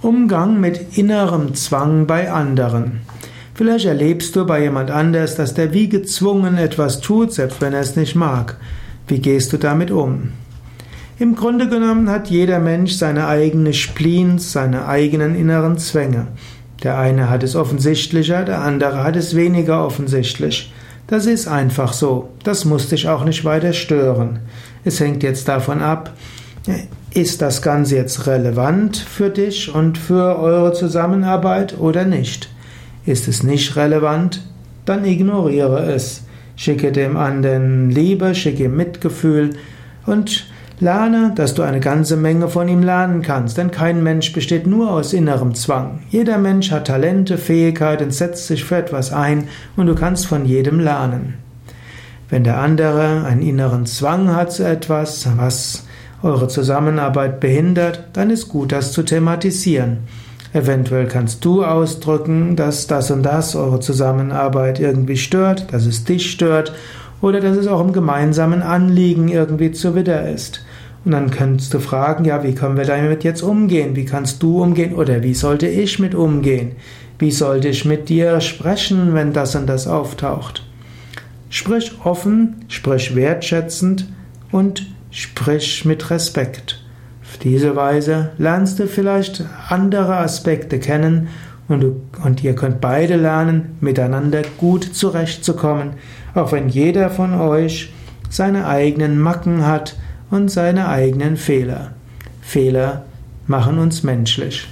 Umgang mit innerem Zwang bei anderen. Vielleicht erlebst du bei jemand anders, dass der wie gezwungen etwas tut, selbst wenn er es nicht mag. Wie gehst du damit um? Im Grunde genommen hat jeder Mensch seine eigene Spleens, seine eigenen inneren Zwänge. Der eine hat es offensichtlicher, der andere hat es weniger offensichtlich. Das ist einfach so. Das muss dich auch nicht weiter stören. Es hängt jetzt davon ab, ist das Ganze jetzt relevant für dich und für eure Zusammenarbeit oder nicht? Ist es nicht relevant? Dann ignoriere es. Schicke dem anderen Liebe, schicke ihm Mitgefühl und lerne, dass du eine ganze Menge von ihm lernen kannst, denn kein Mensch besteht nur aus innerem Zwang. Jeder Mensch hat Talente, Fähigkeiten, setzt sich für etwas ein und du kannst von jedem lernen. Wenn der andere einen inneren Zwang hat zu etwas, was eure Zusammenarbeit behindert, dann ist gut, das zu thematisieren. Eventuell kannst du ausdrücken, dass das und das eure Zusammenarbeit irgendwie stört, dass es dich stört oder dass es auch im gemeinsamen Anliegen irgendwie zuwider ist. Und dann kannst du fragen, ja, wie können wir damit jetzt umgehen? Wie kannst du umgehen? Oder wie sollte ich mit umgehen? Wie sollte ich mit dir sprechen, wenn das und das auftaucht? Sprich offen, sprich wertschätzend und Sprich mit Respekt. Auf diese Weise lernst du vielleicht andere Aspekte kennen und, du, und ihr könnt beide lernen, miteinander gut zurechtzukommen, auch wenn jeder von euch seine eigenen Macken hat und seine eigenen Fehler. Fehler machen uns menschlich.